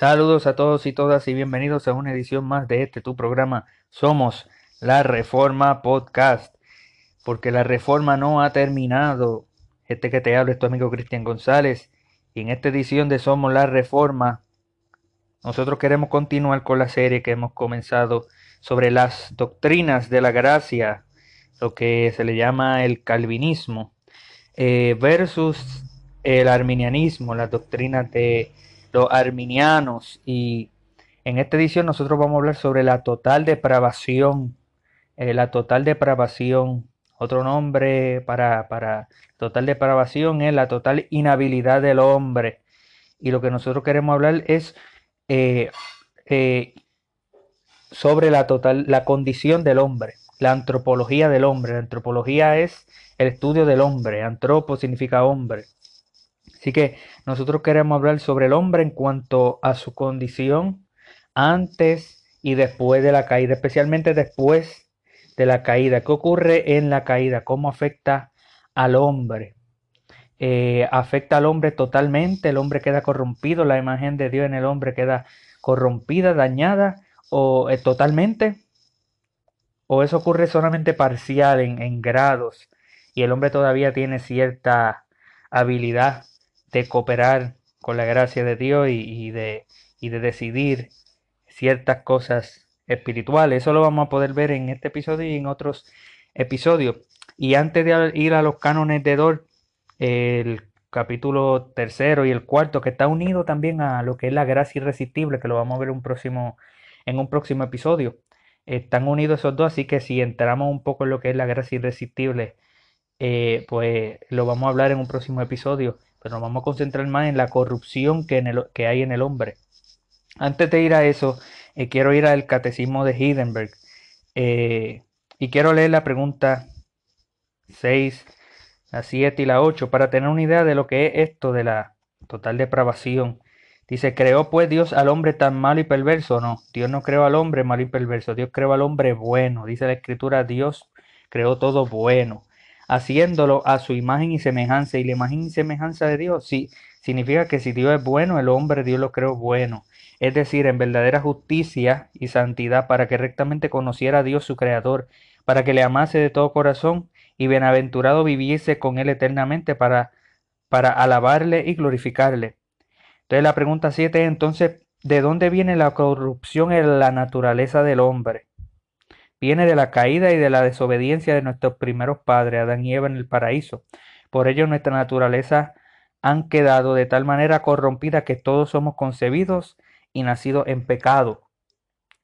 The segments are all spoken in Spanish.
Saludos a todos y todas y bienvenidos a una edición más de este tu programa. Somos la Reforma Podcast, porque la reforma no ha terminado. Este que te habla es tu amigo Cristian González y en esta edición de Somos la Reforma nosotros queremos continuar con la serie que hemos comenzado sobre las doctrinas de la gracia, lo que se le llama el calvinismo, eh, versus el arminianismo, las doctrinas de los arminianos. Y en esta edición nosotros vamos a hablar sobre la total depravación, eh, la total depravación. Otro nombre para, para total depravación es la total inhabilidad del hombre. Y lo que nosotros queremos hablar es eh, eh, sobre la total, la condición del hombre, la antropología del hombre. La antropología es el estudio del hombre. Antropo significa hombre. Así que nosotros queremos hablar sobre el hombre en cuanto a su condición antes y después de la caída, especialmente después de la caída. ¿Qué ocurre en la caída? ¿Cómo afecta al hombre? Eh, afecta al hombre totalmente, el hombre queda corrompido, la imagen de Dios en el hombre queda corrompida, dañada o eh, totalmente, o eso ocurre solamente parcial en, grados y el hombre todavía tiene cierta habilidad de cooperar con la gracia de Dios y, de, y de decidir ciertas cosas espirituales. Eso lo vamos a poder ver en este episodio y en otros episodios. Y antes de ir a los cánones de Dor, el capítulo tercero y el cuarto, que está unido también a lo que es la gracia irresistible, que lo vamos a ver un próximo, en un próximo episodio. Están unidos esos dos, así que si entramos un poco en lo que es la gracia irresistible, eh, pues lo vamos a hablar en un próximo episodio, pero nos vamos a concentrar más en la corrupción que, hay en el hombre. Antes de ir a eso, eh, quiero ir al catecismo de Hindenburg eh, y quiero leer la pregunta 6 la 7 y la 8, para tener una idea de lo que es esto de la total depravación. Dice, ¿creó pues Dios al hombre tan malo y perverso? No, Dios no creó al hombre malo y perverso, Dios creó al hombre bueno. Dice la escritura, Dios creó todo bueno, haciéndolo a su imagen y semejanza. Y la imagen y semejanza de Dios, sí, significa que si Dios es bueno, el hombre Dios lo creó bueno. Es decir, en verdadera justicia y santidad, para que rectamente conociera a Dios su Creador, para que le amase de todo corazón y bienaventurado viviese con él eternamente para, para alabarle y glorificarle. Entonces la pregunta 7 es entonces, ¿de dónde viene la corrupción en la naturaleza del hombre? Viene de la caída y de la desobediencia de nuestros primeros padres, Adán y Eva en el paraíso. Por ello nuestra naturaleza han quedado de tal manera corrompida que todos somos concebidos y nacidos en pecado.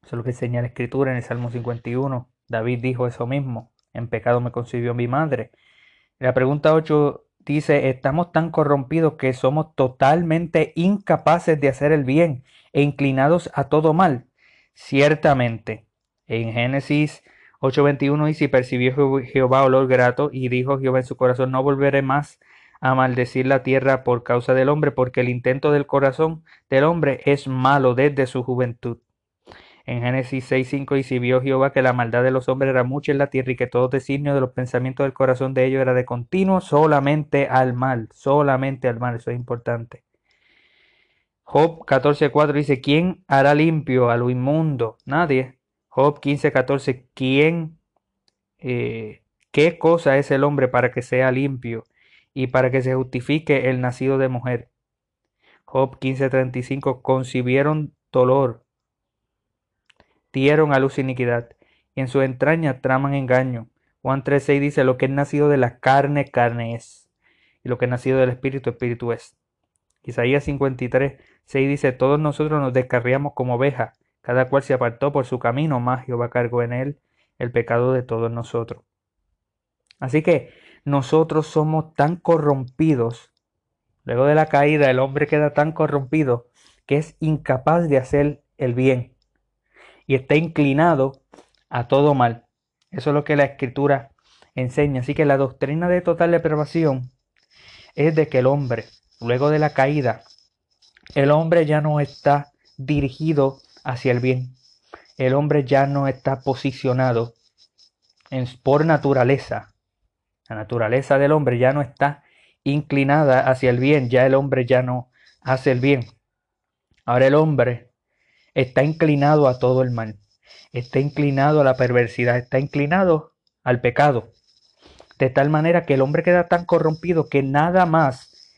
Eso es lo que enseña la escritura en el Salmo 51. David dijo eso mismo en pecado me concibió mi madre. La pregunta 8 dice, estamos tan corrompidos que somos totalmente incapaces de hacer el bien e inclinados a todo mal. Ciertamente, en Génesis 8:21 dice, y percibió Jehová olor grato y dijo Jehová en su corazón, no volveré más a maldecir la tierra por causa del hombre, porque el intento del corazón del hombre es malo desde su juventud. En Génesis 6.5 y si vio Jehová que la maldad de los hombres era mucha en la tierra y que todo designio de los pensamientos del corazón de ellos era de continuo solamente al mal, solamente al mal, eso es importante. Job 14.4 dice, ¿quién hará limpio a lo inmundo? Nadie. Job 15.14, ¿quién, eh, qué cosa es el hombre para que sea limpio y para que se justifique el nacido de mujer? Job 15.35, concibieron dolor dieron a luz iniquidad, y en su entraña traman engaño. Juan 3.6 dice, lo que es nacido de la carne, carne es, y lo que es nacido del espíritu, espíritu es. Isaías 53, 6 dice, todos nosotros nos descarriamos como ovejas, cada cual se apartó por su camino, más Jehová cargó en él el pecado de todos nosotros. Así que nosotros somos tan corrompidos, luego de la caída el hombre queda tan corrompido que es incapaz de hacer el bien y está inclinado a todo mal. Eso es lo que la escritura enseña. Así que la doctrina de total depravación es de que el hombre, luego de la caída, el hombre ya no está dirigido hacia el bien. El hombre ya no está posicionado en, por naturaleza. La naturaleza del hombre ya no está inclinada hacia el bien. Ya el hombre ya no hace el bien. Ahora el hombre está inclinado a todo el mal, está inclinado a la perversidad, está inclinado al pecado. De tal manera que el hombre queda tan corrompido que nada más,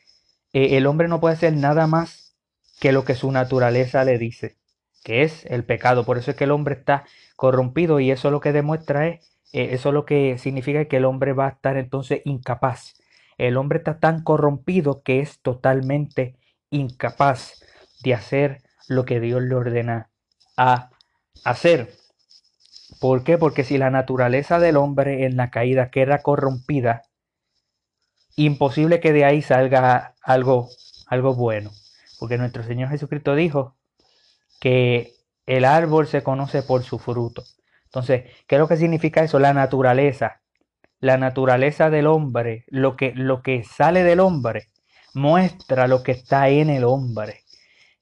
eh, el hombre no puede hacer nada más que lo que su naturaleza le dice, que es el pecado. Por eso es que el hombre está corrompido y eso lo que demuestra es, eh, eso lo que significa que el hombre va a estar entonces incapaz. El hombre está tan corrompido que es totalmente incapaz de hacer lo que Dios le ordena a hacer. ¿Por qué? Porque si la naturaleza del hombre en la caída queda corrompida, imposible que de ahí salga algo, algo bueno. Porque nuestro Señor Jesucristo dijo que el árbol se conoce por su fruto. Entonces, ¿qué es lo que significa eso? La naturaleza. La naturaleza del hombre, lo que, lo que sale del hombre, muestra lo que está en el hombre.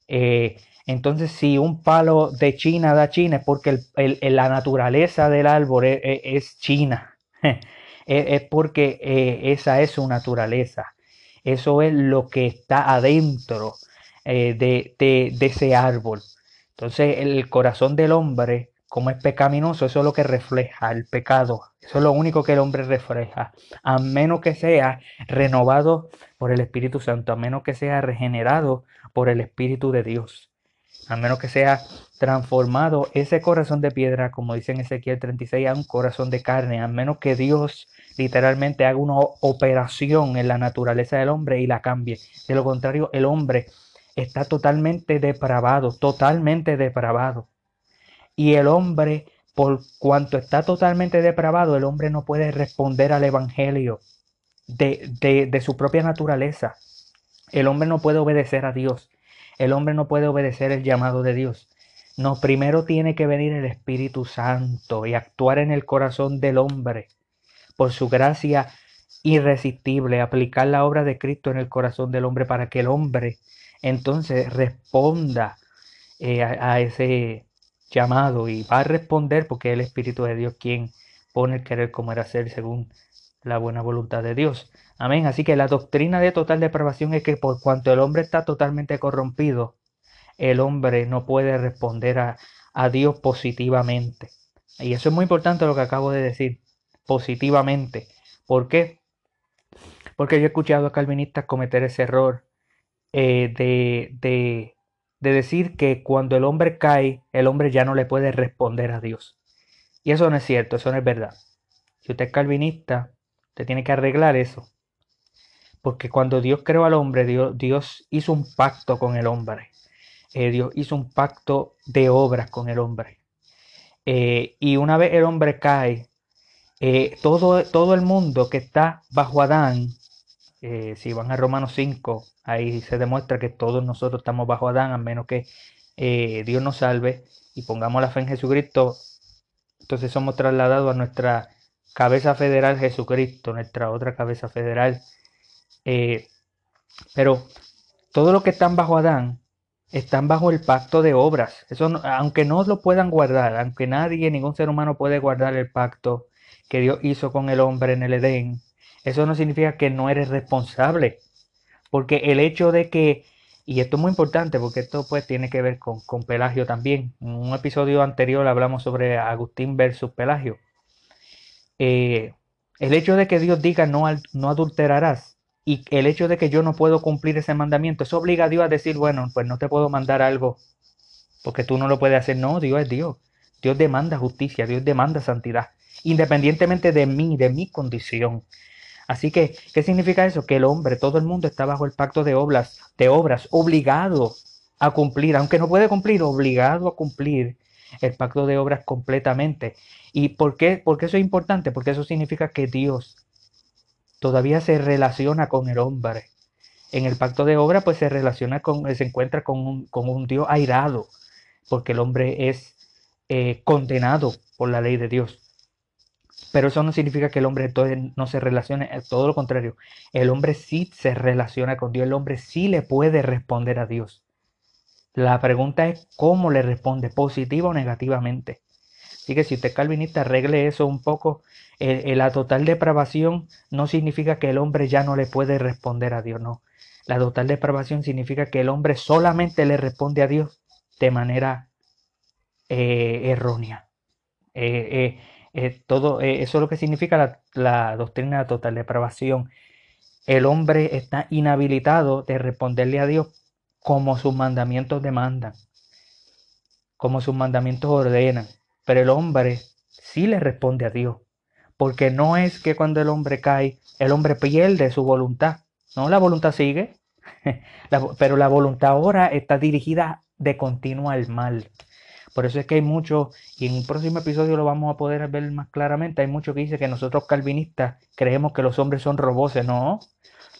Eh, entonces, si un palo de China da China, es porque la naturaleza del árbol es, China. es, porque eh, esa es su naturaleza. Eso es lo que está adentro eh, de, de, ese árbol. Entonces, el corazón del hombre, como es pecaminoso, eso es lo que refleja el pecado. Eso es lo único que el hombre refleja. A menos que sea renovado por el Espíritu Santo, a menos que sea regenerado por el Espíritu de Dios a menos que sea transformado ese corazón de piedra, como dice en Ezequiel 36, a un corazón de carne, a menos que Dios literalmente haga una operación en la naturaleza del hombre y la cambie. De lo contrario, el hombre está totalmente depravado, totalmente depravado. Y el hombre, por cuanto está totalmente depravado, el hombre no puede responder al Evangelio de, de, su propia naturaleza. El hombre no puede obedecer a Dios el hombre no puede obedecer el llamado de Dios. No, primero tiene que venir el Espíritu Santo y actuar en el corazón del hombre por su gracia irresistible, aplicar la obra de Cristo en el corazón del hombre para que el hombre entonces responda eh, a, ese llamado y va a responder porque es el Espíritu de Dios quien pone el querer como era ser según la buena voluntad de Dios. Amén. Así que la doctrina de total depravación es que por cuanto el hombre está totalmente corrompido, el hombre no puede responder a, Dios positivamente. Y eso es muy importante lo que acabo de decir, positivamente. ¿Por qué? Porque yo he escuchado a calvinistas cometer ese error eh, de, de, de decir que cuando el hombre cae, el hombre ya no le puede responder a Dios. Y eso no es cierto, eso no es verdad. Si usted es calvinista, usted tiene que arreglar eso. Porque cuando Dios creó al hombre, Dios, Dios hizo un pacto con el hombre. Eh, Dios hizo un pacto de obras con el hombre. Eh, y una vez el hombre cae, todo, todo el mundo que está bajo Adán, si van a Romanos 5, ahí se demuestra que todos nosotros estamos bajo Adán, a menos que Dios nos salve y pongamos la fe en Jesucristo. Entonces somos trasladados a nuestra cabeza federal Jesucristo, nuestra otra cabeza federal eh, pero todo lo que están bajo Adán están bajo el pacto de obras. Eso, aunque no lo puedan guardar, aunque nadie, ningún ser humano puede guardar el pacto que Dios hizo con el hombre en el Edén, eso no significa que no eres responsable. Porque el hecho de que, y esto es muy importante porque esto pues tiene que ver con, con Pelagio también. En un episodio anterior hablamos sobre Agustín versus Pelagio. Eh, el hecho de que Dios diga no, no adulterarás y el hecho de que yo no puedo cumplir ese mandamiento, eso obliga a Dios a decir, bueno, pues no te puedo mandar algo porque tú no lo puedes hacer. No, Dios es Dios. Dios demanda justicia, Dios demanda santidad, independientemente de mí, de mi condición. Así que, ¿qué significa eso? Que el hombre, todo el mundo está bajo el pacto de obras, de obras, obligado a cumplir, aunque no puede cumplir, obligado a cumplir el pacto de obras completamente. ¿Y por qué? Porque eso es importante, porque eso significa que Dios todavía se relaciona con el hombre. En el pacto de obra, pues se relaciona con, se encuentra con un, Dios airado, porque el hombre es eh, condenado por la ley de Dios. Pero eso no significa que el hombre no se relacione, todo lo contrario. El hombre sí se relaciona con Dios, el hombre sí le puede responder a Dios. La pregunta es cómo le responde, positiva o negativamente. Así que si usted calvinista, arregle eso un poco. la total depravación no significa que el hombre ya no le puede responder a Dios, no. La total depravación significa que el hombre solamente le responde a Dios de manera eh, errónea. Eh, eh, todo eso es lo que significa la, la doctrina de total depravación. El hombre está inhabilitado de responderle a Dios como sus mandamientos demandan, como sus mandamientos ordenan. Pero el hombre sí le responde a Dios, porque no es que cuando el hombre cae, el hombre pierde su voluntad. No, la voluntad sigue, pero la voluntad ahora está dirigida de continuo al mal. Por eso es que hay mucho, y en un próximo episodio lo vamos a poder ver más claramente, hay mucho que dice que nosotros calvinistas creemos que los hombres son roboces. No,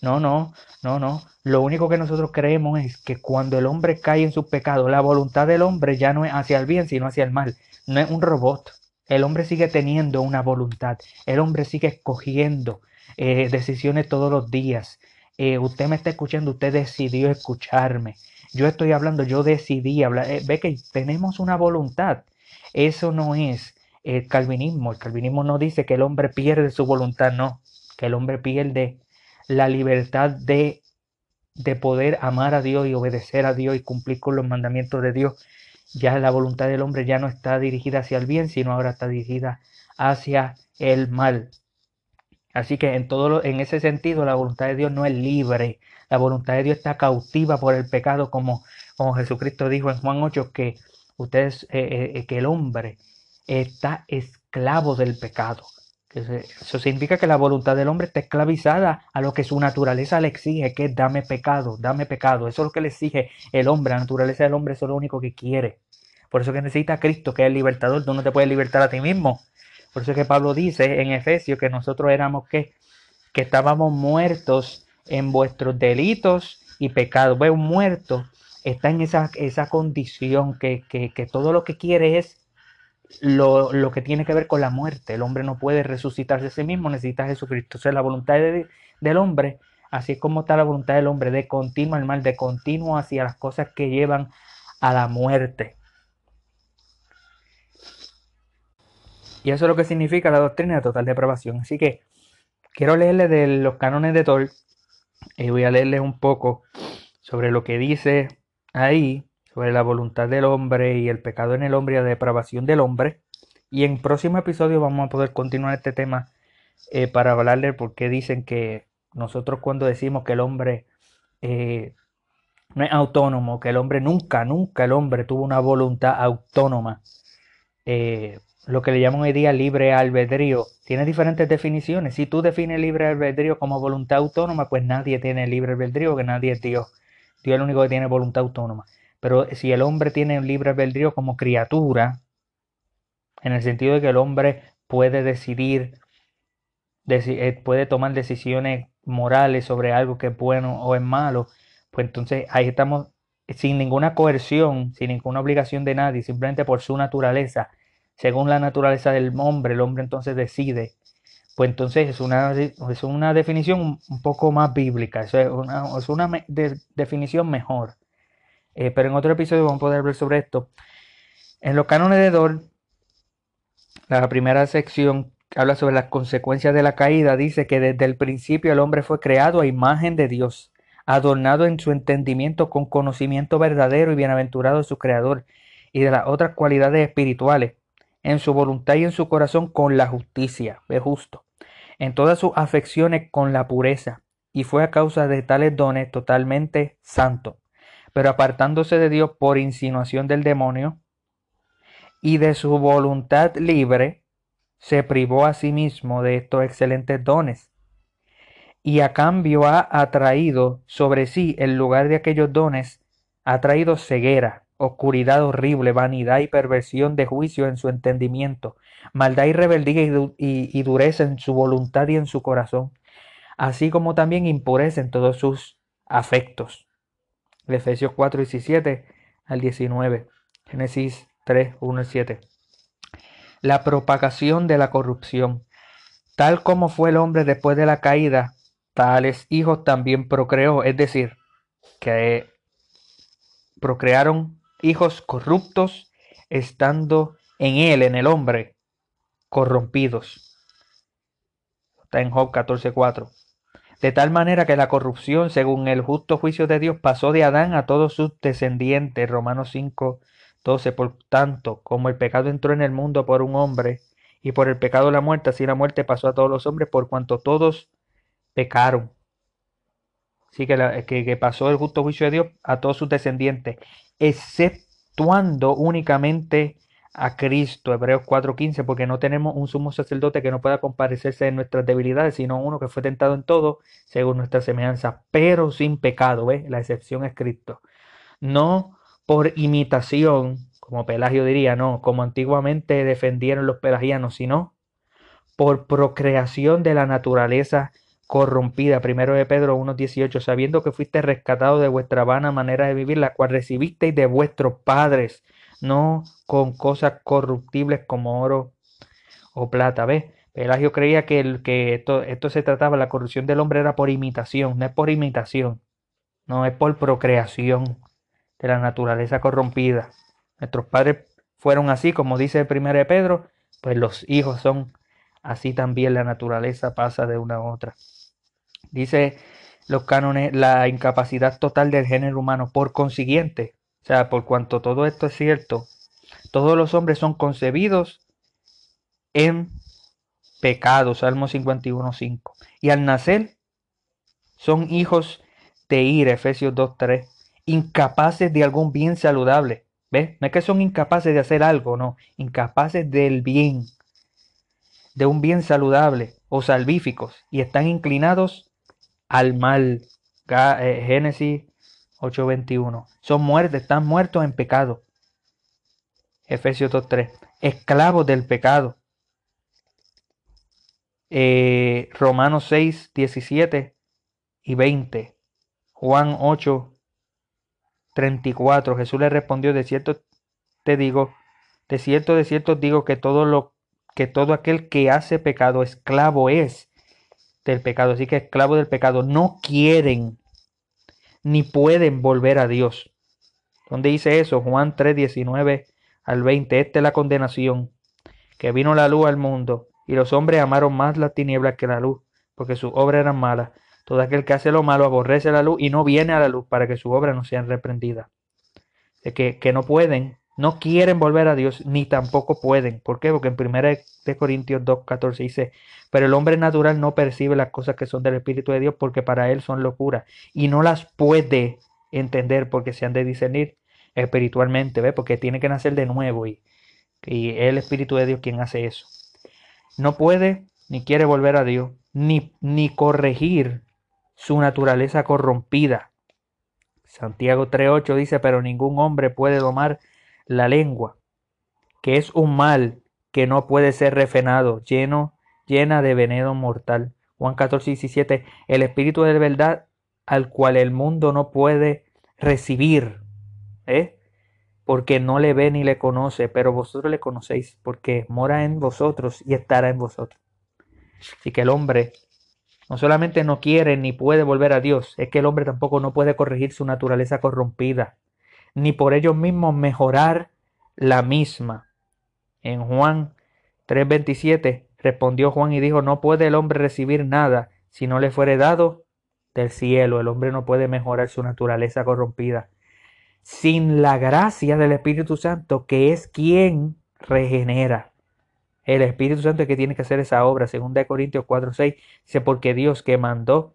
no, no, no, no. Lo único que nosotros creemos es que cuando el hombre cae en su pecado, la voluntad del hombre ya no es hacia el bien, sino hacia el mal. No es un robot. El hombre sigue teniendo una voluntad. El hombre sigue escogiendo eh, decisiones todos los días. Eh, usted me está escuchando, usted decidió escucharme. Yo estoy hablando, yo decidí hablar. Eh, ve que tenemos una voluntad. Eso no es el calvinismo. El calvinismo no dice que el hombre pierde su voluntad, no. Que el hombre pierde la libertad de, de poder amar a Dios y obedecer a Dios y cumplir con los mandamientos de Dios. Ya la voluntad del hombre ya no está dirigida hacia el bien, sino ahora está dirigida hacia el mal. Así que en todo en ese sentido la voluntad de Dios no es libre. La voluntad de Dios está cautiva por el pecado, como, como Jesucristo dijo en Juan 8 que ustedes eh, eh, que el hombre está esclavo del pecado. Eso significa que la voluntad del hombre está esclavizada a lo que su naturaleza le exige, que es dame pecado, dame pecado. Eso es lo que le exige el hombre. La naturaleza del hombre es lo único que quiere. Por eso que necesita Cristo, que es el libertador. Tú no te puedes libertar a ti mismo. Por eso que Pablo dice en Efesios que nosotros éramos que, que estábamos muertos en vuestros delitos y pecados. Ve, un muerto está en esa, esa condición que, que, que, todo lo que quiere es lo, lo, que tiene que ver con la muerte. El hombre no puede resucitarse a sí mismo, necesita a Jesucristo. O sea, la voluntad de, del hombre, así es como está la voluntad del hombre, de continuo al mal, de continuo hacia las cosas que llevan a la muerte. Y eso es lo que significa la doctrina de total depravación. Así que quiero leerle de los cánones de Tol y voy a leerles un poco sobre lo que dice ahí, sobre la voluntad del hombre y el pecado en el hombre y la depravación del hombre. Y en próximo episodio vamos a poder continuar este tema eh, para hablarle porque dicen que nosotros cuando decimos que el hombre eh, no es autónomo, que el hombre nunca, nunca el hombre tuvo una voluntad autónoma, eh, lo que le llaman hoy día libre albedrío, tiene diferentes definiciones. Si tú defines libre albedrío como voluntad autónoma, pues nadie tiene libre albedrío, que nadie es Dios. Dios es el único que tiene voluntad autónoma. Pero si el hombre tiene libre albedrío como criatura, en el sentido de que el hombre puede decidir, eh, puede tomar decisiones morales sobre algo que es bueno o es malo, pues entonces ahí estamos sin ninguna coerción, sin ninguna obligación de nadie, simplemente por su naturaleza según la naturaleza del hombre, el hombre entonces decide, pues entonces es una, es una definición un poco más bíblica, es una, es una definición mejor. Eh, pero en otro episodio vamos a poder hablar sobre esto. En los cánones de Dor, la primera sección habla sobre las consecuencias de la caída, dice que desde el principio el hombre fue creado a imagen de Dios, adornado en su entendimiento con conocimiento verdadero y bienaventurado de su creador y de las otras cualidades espirituales en su voluntad y en su corazón con la justicia, ve justo, en todas sus afecciones con la pureza, y fue a causa de tales dones totalmente santo, pero apartándose de Dios por insinuación del demonio, y de su voluntad libre, se privó a sí mismo de estos excelentes dones, y a cambio ha atraído sobre sí, en lugar de aquellos dones, ha traído ceguera, oscuridad horrible, vanidad y perversión de juicio en su entendimiento, maldad y rebeldía y, dureza en su voluntad y en su corazón, así como también impureza en todos sus afectos. Efesios 4, 17 al 19. Génesis 3, 1 y 7. La propagación de la corrupción. Tal como fue el hombre después de la caída, tales hijos también procreó, es decir, que procrearon hijos corruptos, estando en él, en el hombre, corrompidos. Está en Job 14:4. de tal manera que la corrupción, según el justo juicio de Dios, pasó de Adán a todos sus descendientes. Romanos 5, 12. Por tanto, como el pecado entró en el mundo por un hombre, y por el pecado la muerte, así la muerte pasó a todos los hombres, por cuanto todos pecaron. Así que, que, pasó el justo juicio de Dios a todos sus descendientes, exceptuando únicamente a Cristo, Hebreos 4:15, porque no tenemos un sumo sacerdote que no pueda comparecerse en nuestras debilidades, sino uno que fue tentado en todo según nuestra semejanza, pero sin pecado, ¿ves? La excepción es Cristo. No por imitación, como Pelagio diría, no, como antiguamente defendieron los pelagianos, sino por procreación de la naturaleza corrompida. Primero de Pedro 1.18, sabiendo que fuiste rescatado de vuestra vana manera de vivir, la cual recibisteis de vuestros padres, no con cosas corruptibles como oro o plata. ¿Ves? Pelagio creía que, el, que esto, esto se trataba, la corrupción del hombre era por imitación, no es por imitación, no es por procreación de la naturaleza corrompida. Nuestros padres fueron así, como dice el primero de Pedro, pues los hijos son así también, la naturaleza pasa de una a otra. Dice los cánones la incapacidad total del género humano. Por consiguiente, o sea, por cuanto todo esto es cierto, todos los hombres son concebidos en pecado, Salmo 51.5. Y al nacer son hijos de ira, Efesios 2.3, incapaces de algún bien saludable. ¿Ves? No es que son incapaces de hacer algo, no, incapaces del bien, de un bien saludable o salvíficos, y están inclinados al mal. Eh, Génesis 8:21. Son muertos, están muertos en pecado. Efesios 2:3. Esclavos del pecado. Eh, Romanos 6, 17 y 20. Juan 8, 34. Jesús le respondió, de cierto te digo, de cierto, de cierto digo que todo lo que todo aquel que hace pecado esclavo es del pecado, así que esclavos del pecado, no quieren ni pueden volver a Dios. ¿Dónde dice eso? Juan 3, 19 al 20. Esta es la condenación, que vino la luz al mundo, y los hombres amaron más las tinieblas que la luz, porque sus obras eran malas. Todo aquel que hace lo malo aborrece la luz y no viene a la luz para que sus obras no sean reprendidas. Es que, que no pueden no quieren volver a Dios ni tampoco pueden. ¿Por qué? Porque en 1 Corintios 2, 14 dice, pero el hombre natural no percibe las cosas que son del Espíritu de Dios porque para él son locura y no las puede entender porque se han de discernir espiritualmente, ¿ve? Porque tiene que nacer de nuevo y, y es el Espíritu de Dios quien hace eso. No puede ni quiere volver a Dios ni, ni corregir su naturaleza corrompida. Santiago 3.8 dice, pero ningún hombre puede domar la lengua, que es un mal que no puede ser refrenado, lleno, llena de veneno mortal. Juan 14, 17, el Espíritu de verdad al cual el mundo no puede recibir, ¿eh? porque no le ve ni le conoce, pero vosotros le conocéis, porque mora en vosotros y estará en vosotros. Así que el hombre no solamente no quiere ni puede volver a Dios, es que el hombre tampoco no puede corregir su naturaleza corrompida ni por ellos mismos mejorar la misma. En Juan 3:27 respondió Juan y dijo, no puede el hombre recibir nada si no le fuere dado del cielo. El hombre no puede mejorar su naturaleza corrompida. Sin la gracia del Espíritu Santo, que es quien regenera. El Espíritu Santo es que tiene que hacer esa obra. Según de Corintios 4:6 dice, porque Dios que mandó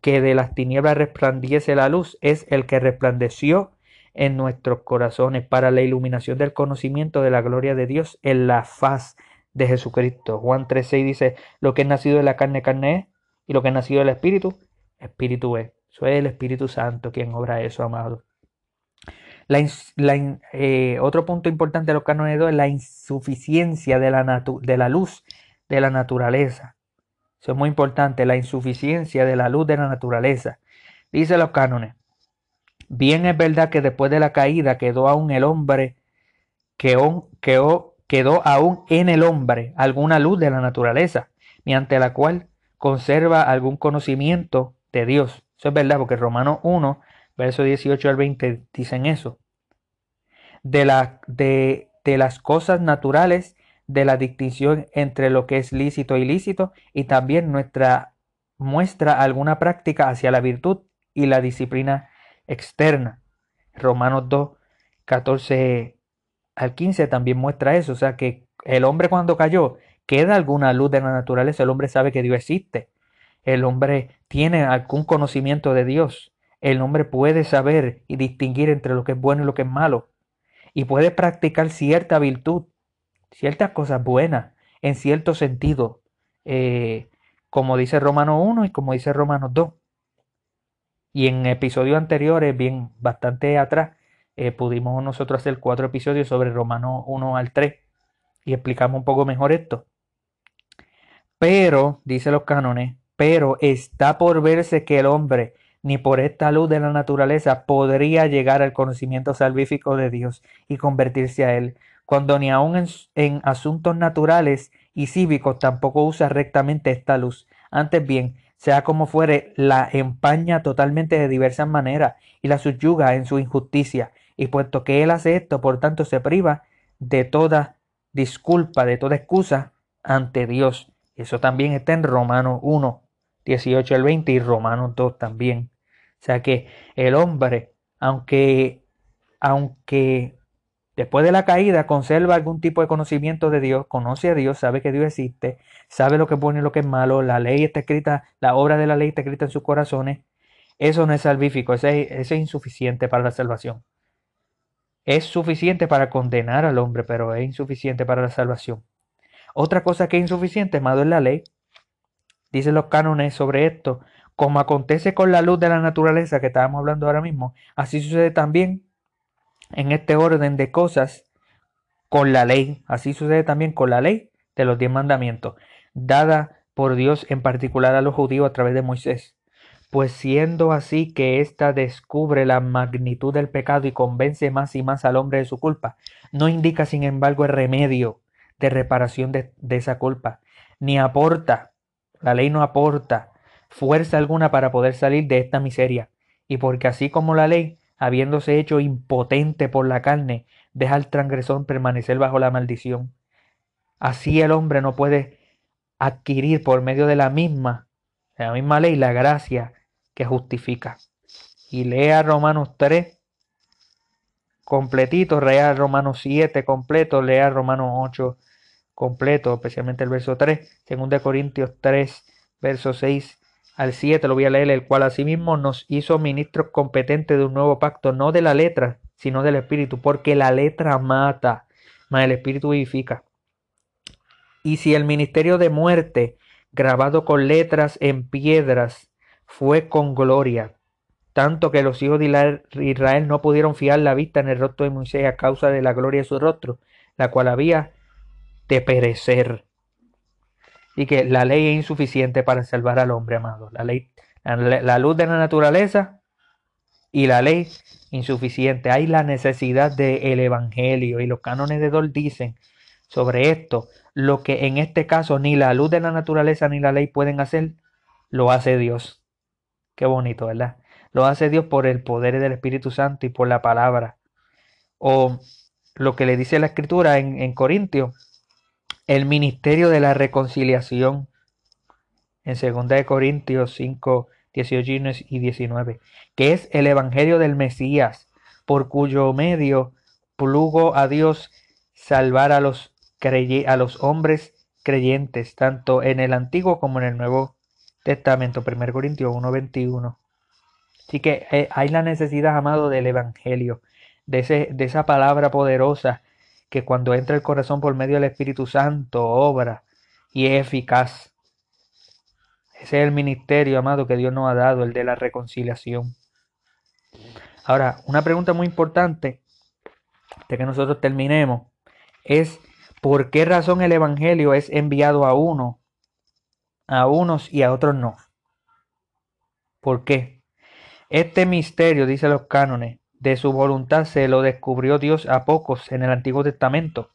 que de las tinieblas resplandiese la luz es el que resplandeció en nuestros corazones para la iluminación del conocimiento de la gloria de Dios en la faz de Jesucristo. Juan 3.6 dice, lo que es nacido de la carne, carne es, y lo que es nacido del Espíritu, Espíritu es. Eso es el Espíritu Santo quien obra eso, amado. Eh, otro punto importante de los cánones de es la insuficiencia de la, de la luz de la naturaleza. Eso es muy importante, la insuficiencia de la luz de la naturaleza. Dice los cánones, Bien es verdad que después de la caída quedó aún el hombre, quedó, aún en el hombre alguna luz de la naturaleza, mediante la cual conserva algún conocimiento de Dios. Eso es verdad, porque Romanos 1, verso 18 al 20 dicen eso. De, de, las cosas naturales, de la distinción entre lo que es lícito y ilícito, y también nuestra muestra alguna práctica hacia la virtud y la disciplina externa. Romanos 2, 14 al 15 también muestra eso, o sea que el hombre cuando cayó queda alguna luz de la naturaleza, el hombre sabe que Dios existe, el hombre tiene algún conocimiento de Dios, el hombre puede saber y distinguir entre lo que es bueno y lo que es malo, y puede practicar cierta virtud, ciertas cosas buenas, en cierto sentido, eh, como dice Romano 1 y como dice Romanos 2. Y en episodios anteriores, bien bastante atrás, eh, pudimos nosotros hacer cuatro episodios sobre Romano 1 al 3 y explicamos un poco mejor esto. Pero, dice los cánones, pero está por verse que el hombre, ni por esta luz de la naturaleza, podría llegar al conocimiento salvífico de Dios y convertirse a él, cuando ni aun en asuntos naturales y cívicos tampoco usa rectamente esta luz. Antes bien, sea como fuere, la empaña totalmente de diversas maneras y la subyuga en su injusticia. Y puesto que él hace esto, por tanto se priva de toda disculpa, de toda excusa ante Dios. Eso también está en Romanos 1, 18 al 20 y Romanos 2 también. O sea que el hombre, aunque, aunque después de la caída conserva algún tipo de conocimiento de Dios, conoce a Dios, sabe que Dios existe, sabe lo que es bueno y lo que es malo, la ley está escrita, la obra de la ley está escrita en sus corazones, eso no es salvífico, eso es, insuficiente para la salvación. Es suficiente para condenar al hombre, pero es insuficiente para la salvación. Otra cosa que es insuficiente, amado, es la ley. Dicen los cánones sobre esto. Como acontece con la luz de la naturaleza que estábamos hablando ahora mismo, así sucede también en este orden de cosas con la ley. Así sucede también con la ley de los diez mandamientos, dada por Dios en particular a los judíos a través de Moisés. Pues siendo así que ésta descubre la magnitud del pecado y convence más y más al hombre de su culpa, no indica sin embargo el remedio de reparación de, de esa culpa, ni aporta, la ley no aporta fuerza alguna para poder salir de esta miseria, y porque así como la ley habiéndose hecho impotente por la carne, deja al transgresor permanecer bajo la maldición. Así el hombre no puede adquirir por medio de la misma, de la misma ley, la gracia que justifica. Y lea Romanos 3 completito, lea Romanos 7 completo, lea Romanos 8 completo, especialmente el verso 3, 2 Corintios 3, verso 6 al 7 lo voy a leer, el cual asimismo nos hizo ministros competentes de un nuevo pacto, no de la letra, sino del espíritu, porque la letra mata, mas el espíritu vivifica. Y si el ministerio de muerte, grabado con letras en piedras, fue con gloria, tanto que los hijos de Israel no pudieron fiar la vista en el rostro de Moisés a causa de la gloria de su rostro, la cual había de perecer y que la ley es insuficiente para salvar al hombre amado. La ley, la, luz de la naturaleza y la ley insuficiente. Hay la necesidad del evangelio y los cánones de Dol dicen sobre esto lo que en este caso ni la luz de la naturaleza ni la ley pueden hacer, lo hace Dios. Qué bonito, ¿verdad? Lo hace Dios por el poder del Espíritu Santo y por la palabra. O lo que le dice la escritura en, en Corintios, el ministerio de la reconciliación en 2 Corintios 5, 18 y 19, que es el Evangelio del Mesías, por cuyo medio plugo a Dios salvar a los, a los hombres creyentes, tanto en el Antiguo como en el Nuevo Testamento, 1 Corintios 1, 21. Así que eh, hay la necesidad, amado, del Evangelio, de, ese, de esa palabra poderosa que cuando entra el corazón por medio del Espíritu Santo obra y es eficaz. Ese es el ministerio, amado, que Dios nos ha dado, el de la reconciliación. Ahora, una pregunta muy importante de que nosotros terminemos es ¿por qué razón el Evangelio es enviado a uno, a unos y a otros no? ¿Por qué? Este misterio, dice los cánones, de su voluntad se lo descubrió Dios a pocos en el Antiguo Testamento.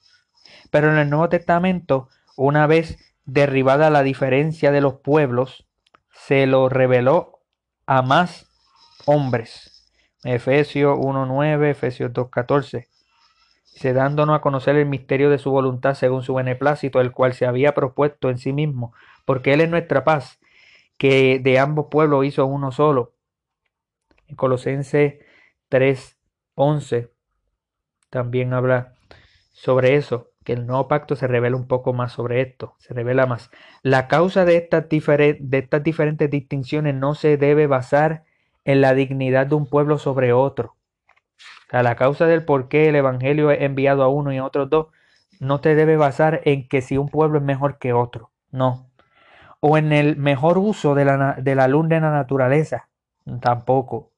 Pero en el Nuevo Testamento, una vez derribada la diferencia de los pueblos, se lo reveló a más hombres. Efesios 1.9, Efesios 2.14. Se dándonos a conocer el misterio de su voluntad según su beneplácito, el cual se había propuesto en sí mismo, porque Él es nuestra paz, que de ambos pueblos hizo uno solo. En Colosenses 3:11 también habla sobre eso, que el nuevo pacto se revela un poco más sobre esto, se revela más. La causa de estas, de estas diferentes distinciones no se debe basar en la dignidad de un pueblo sobre otro. O la causa del por qué el Evangelio es enviado a uno y a otros dos no te debe basar en que si un pueblo es mejor que otro, no. O en el mejor uso de la, de la luz de la naturaleza, tampoco.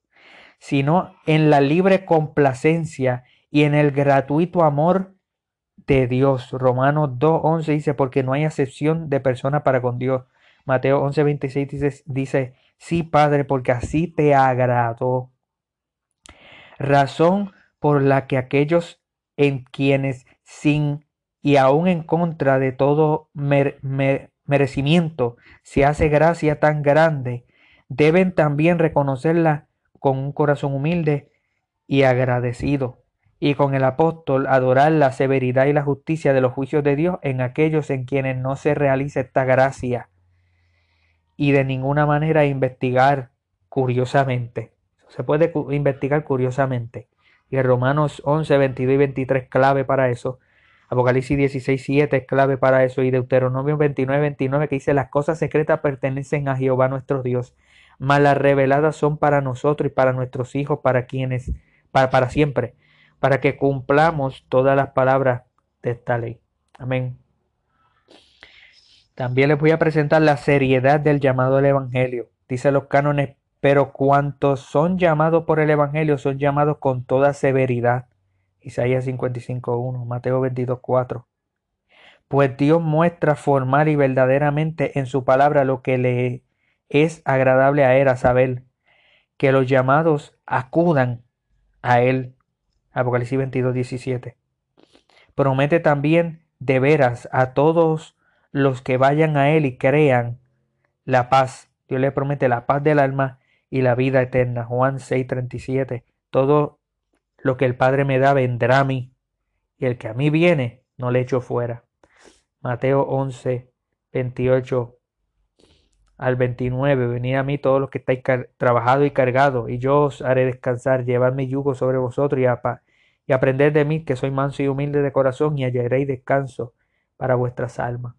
Sino en la libre complacencia y en el gratuito amor de Dios. Romanos 2.11 dice, porque no hay acepción de persona para con Dios. Mateo 11.26 dice, dice, sí, Padre, porque así te agradó. Razón por la que aquellos en quienes sin y aún en contra de todo merecimiento se hace gracia tan grande, deben también reconocerla con un corazón humilde y agradecido y con el apóstol adorar la severidad y la justicia de los juicios de Dios en aquellos en quienes no se realiza esta gracia y de ninguna manera investigar curiosamente. Se puede investigar curiosamente. Y Romanos 11, 22 y 23 clave para eso. Apocalipsis 16, 7 es clave para eso. Y Deuteronomio 29, 29 que dice las cosas secretas pertenecen a Jehová nuestro Dios. Mas las reveladas son para nosotros y para nuestros hijos, para quienes, para, para siempre para que cumplamos todas las palabras de esta ley. Amén. También les voy a presentar la seriedad del llamado al Evangelio. Dice los cánones, pero cuantos son llamados por el Evangelio son llamados con toda severidad. Isaías 55.1, Mateo 22.4. Pues Dios muestra formal y verdaderamente en su palabra lo que le es agradable a él, a saber, que los llamados acudan a él Apocalipsis 22, 17. Promete también de veras a todos los que vayan a Él y crean la paz. Dios le promete la paz del alma y la vida eterna. Juan 6, 37. Todo lo que el Padre me da vendrá a mí, y el que a mí viene no le echo fuera. Mateo 11, 28 al 29. Venid a mí todos los que estáis trabajados y cargados, y yo os haré descansar. Llevad mi yugo sobre vosotros y, y aprended de mí, que soy manso y humilde de corazón, y hallaréis descanso para vuestras almas.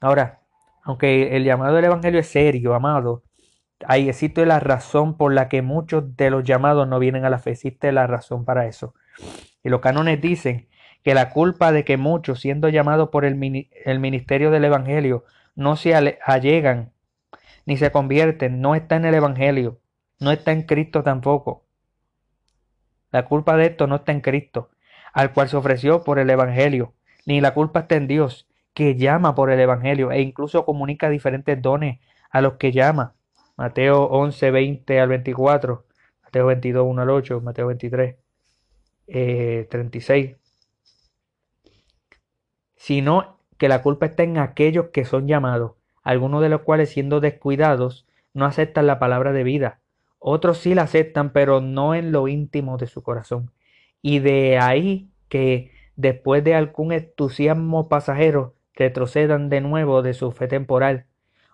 Ahora, aunque el llamado del Evangelio es serio, amado, ahí existe la razón por la que muchos de los llamados no vienen a la fe. Existe la razón para eso. Y los cánones dicen que la culpa de que muchos, siendo llamados por el, el ministerio del Evangelio, no se allegan ni se convierten, no está en el Evangelio, no está en Cristo tampoco. La culpa de esto no está en Cristo, al cual se ofreció por el Evangelio, ni la culpa está en Dios, que llama por el Evangelio e incluso comunica diferentes dones a los que llama. Mateo 11, 20 al 24, Mateo 22, 1 al 8, Mateo 23, 36. Sino que la culpa está en aquellos que son llamados, algunos de los cuales siendo descuidados no aceptan la palabra de vida, otros sí la aceptan, pero no en lo íntimo de su corazón. Y de ahí que después de algún entusiasmo pasajero retrocedan de nuevo de su fe temporal.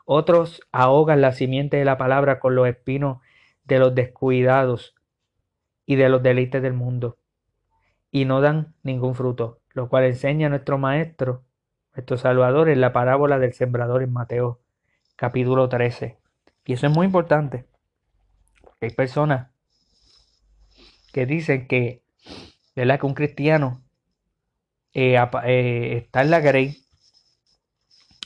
Otros ahogan la simiente de la palabra con los espinos de los descuidados y de los deleites del mundo. Y no dan ningún fruto, lo cual enseña nuestro Maestro, nuestro Salvador, en la parábola del sembrador en Mateo, capítulo 13. Y eso es muy importante. Hay personas que dicen que, ¿verdad? que un cristiano eh, eh, está en la grey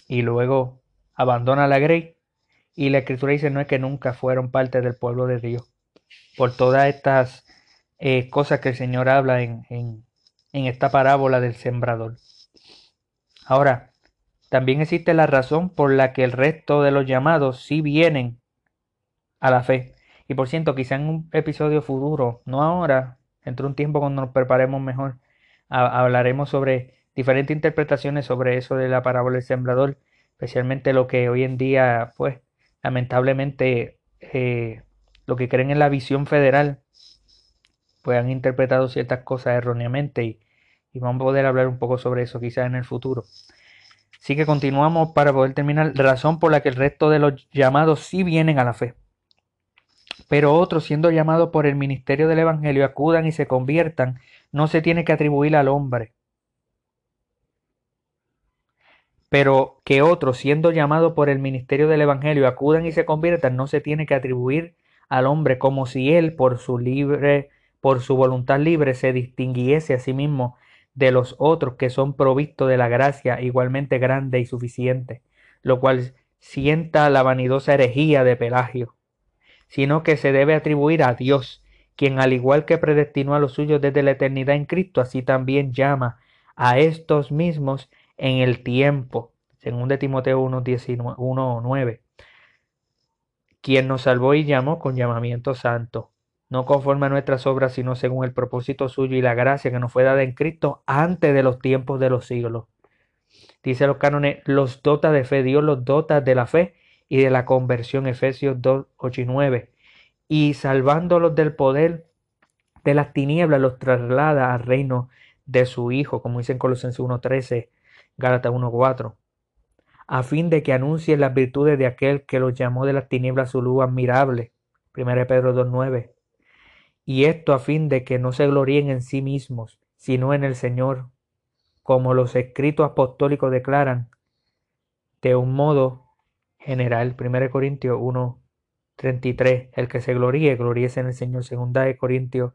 y luego abandona la grey y la escritura dice no es que nunca fueron parte del pueblo de Dios por todas estas eh, cosas que el Señor habla en, en, en esta parábola del sembrador. Ahora, también existe la razón por la que el resto de los llamados sí vienen a la fe. Y por cierto, quizá en un episodio futuro, no ahora, dentro de un tiempo cuando nos preparemos mejor, hablaremos sobre diferentes interpretaciones sobre eso de la parábola del sembrador, especialmente lo que hoy en día, pues, lamentablemente, eh, lo que creen en la visión federal, pues han interpretado ciertas cosas erróneamente y, y vamos a poder hablar un poco sobre eso quizás en el futuro. Así que continuamos para poder terminar. Razón por la que el resto de los llamados sí vienen a la fe. Pero otros, siendo llamados por el ministerio del Evangelio, acudan y se conviertan, no se tiene que atribuir al hombre. Pero que otros, siendo llamados por el ministerio del Evangelio, acudan y se conviertan, no se tiene que atribuir al hombre como si él, por su libre, por su voluntad libre, se distinguiese a sí mismo de los otros que son provistos de la gracia igualmente grande y suficiente, lo cual sienta la vanidosa herejía de Pelagio, sino que se debe atribuir a Dios, quien al igual que predestinó a los suyos desde la eternidad en Cristo, así también llama a estos mismos en el tiempo, según de Timoteo 1.9, quien nos salvó y llamó con llamamiento santo no conforme a nuestras obras, sino según el propósito suyo y la gracia que nos fue dada en Cristo antes de los tiempos de los siglos. Dice los cánones, los dota de fe, Dios los dota de la fe y de la conversión, Efesios 2, 8 y 9. Y salvándolos del poder de las tinieblas, los traslada al reino de su Hijo, como dice en Colosenses 1.13, Gálatas 1.4 a fin de que anuncien las virtudes de aquel que los llamó de las tinieblas a su luz admirable. 1 Pedro 2.9 y esto a fin de que no se gloríen en sí mismos, sino en el Señor, como los escritos apostólicos declaran, de un modo general. 1 Corintios 1, 33. El que se gloríe, gloríese en el Señor. Segunda de Corintios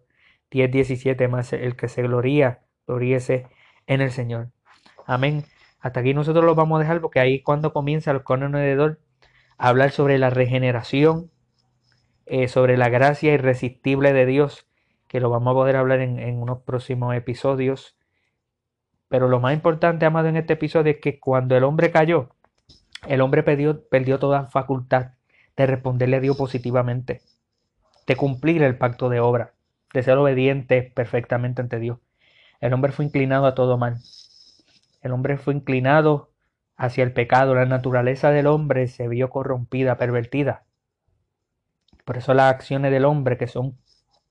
10, 17. Más el que se gloría, gloríese en el Señor. Amén. Hasta aquí nosotros lo vamos a dejar porque ahí cuando comienza el condenador a hablar sobre la regeneración eh, sobre la gracia irresistible de Dios, que lo vamos a poder hablar en, unos próximos episodios. Pero lo más importante, amado, en este episodio es que cuando el hombre cayó, el hombre perdió, perdió toda facultad de responderle a Dios positivamente, de cumplir el pacto de obra, de ser obediente perfectamente ante Dios. El hombre fue inclinado a todo mal. El hombre fue inclinado hacia el pecado. La naturaleza del hombre se vio corrompida, pervertida. Por eso las acciones del hombre, que son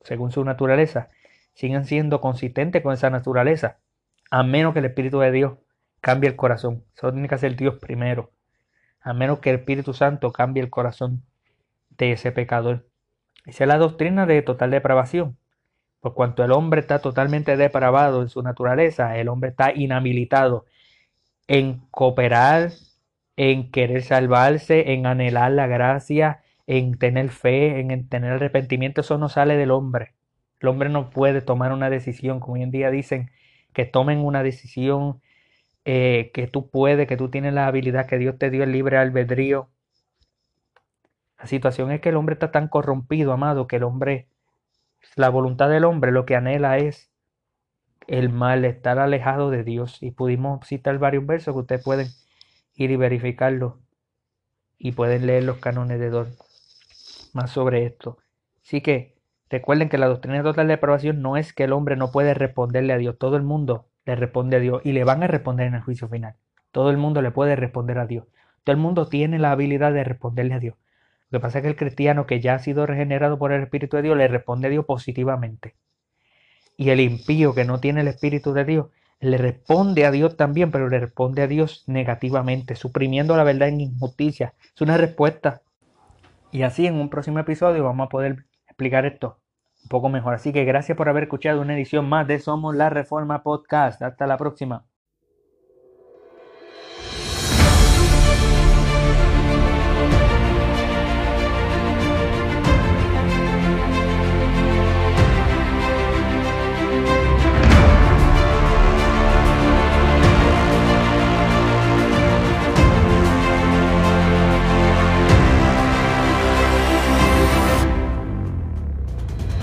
según su naturaleza, siguen siendo consistentes con esa naturaleza, a menos que el Espíritu de Dios cambie el corazón. Eso tiene que hacer Dios primero. A menos que el Espíritu Santo cambie el corazón de ese pecador. Esa es la doctrina de total depravación. Por cuanto el hombre está totalmente depravado en su naturaleza, el hombre está inhabilitado en cooperar, en querer salvarse, en anhelar la gracia, en tener fe, en tener arrepentimiento, eso no sale del hombre. El hombre no puede tomar una decisión, como hoy en día dicen, que tomen una decisión eh, que tú puedes, que tú tienes la habilidad, que Dios te dio el libre albedrío. La situación es que el hombre está tan corrompido, amado, que el hombre, la voluntad del hombre lo que anhela es el mal, estar alejado de Dios. Y pudimos citar varios versos que ustedes pueden ir y verificarlo y pueden leer los canones de más sobre esto. Así que recuerden que la doctrina total de aprobación no es que el hombre no puede responderle a Dios. Todo el mundo le responde a Dios y le van a responder en el juicio final. Todo el mundo le puede responder a Dios. Todo el mundo tiene la habilidad de responderle a Dios. Lo que pasa es que el cristiano que ya ha sido regenerado por el Espíritu de Dios le responde a Dios positivamente. Y el impío que no tiene el Espíritu de Dios le responde a Dios también, pero le responde a Dios negativamente, suprimiendo la verdad en injusticia. Es una respuesta y así en un próximo episodio vamos a poder explicar esto un poco mejor. Así que gracias por haber escuchado una edición más de Somos la Reforma Podcast. Hasta la próxima.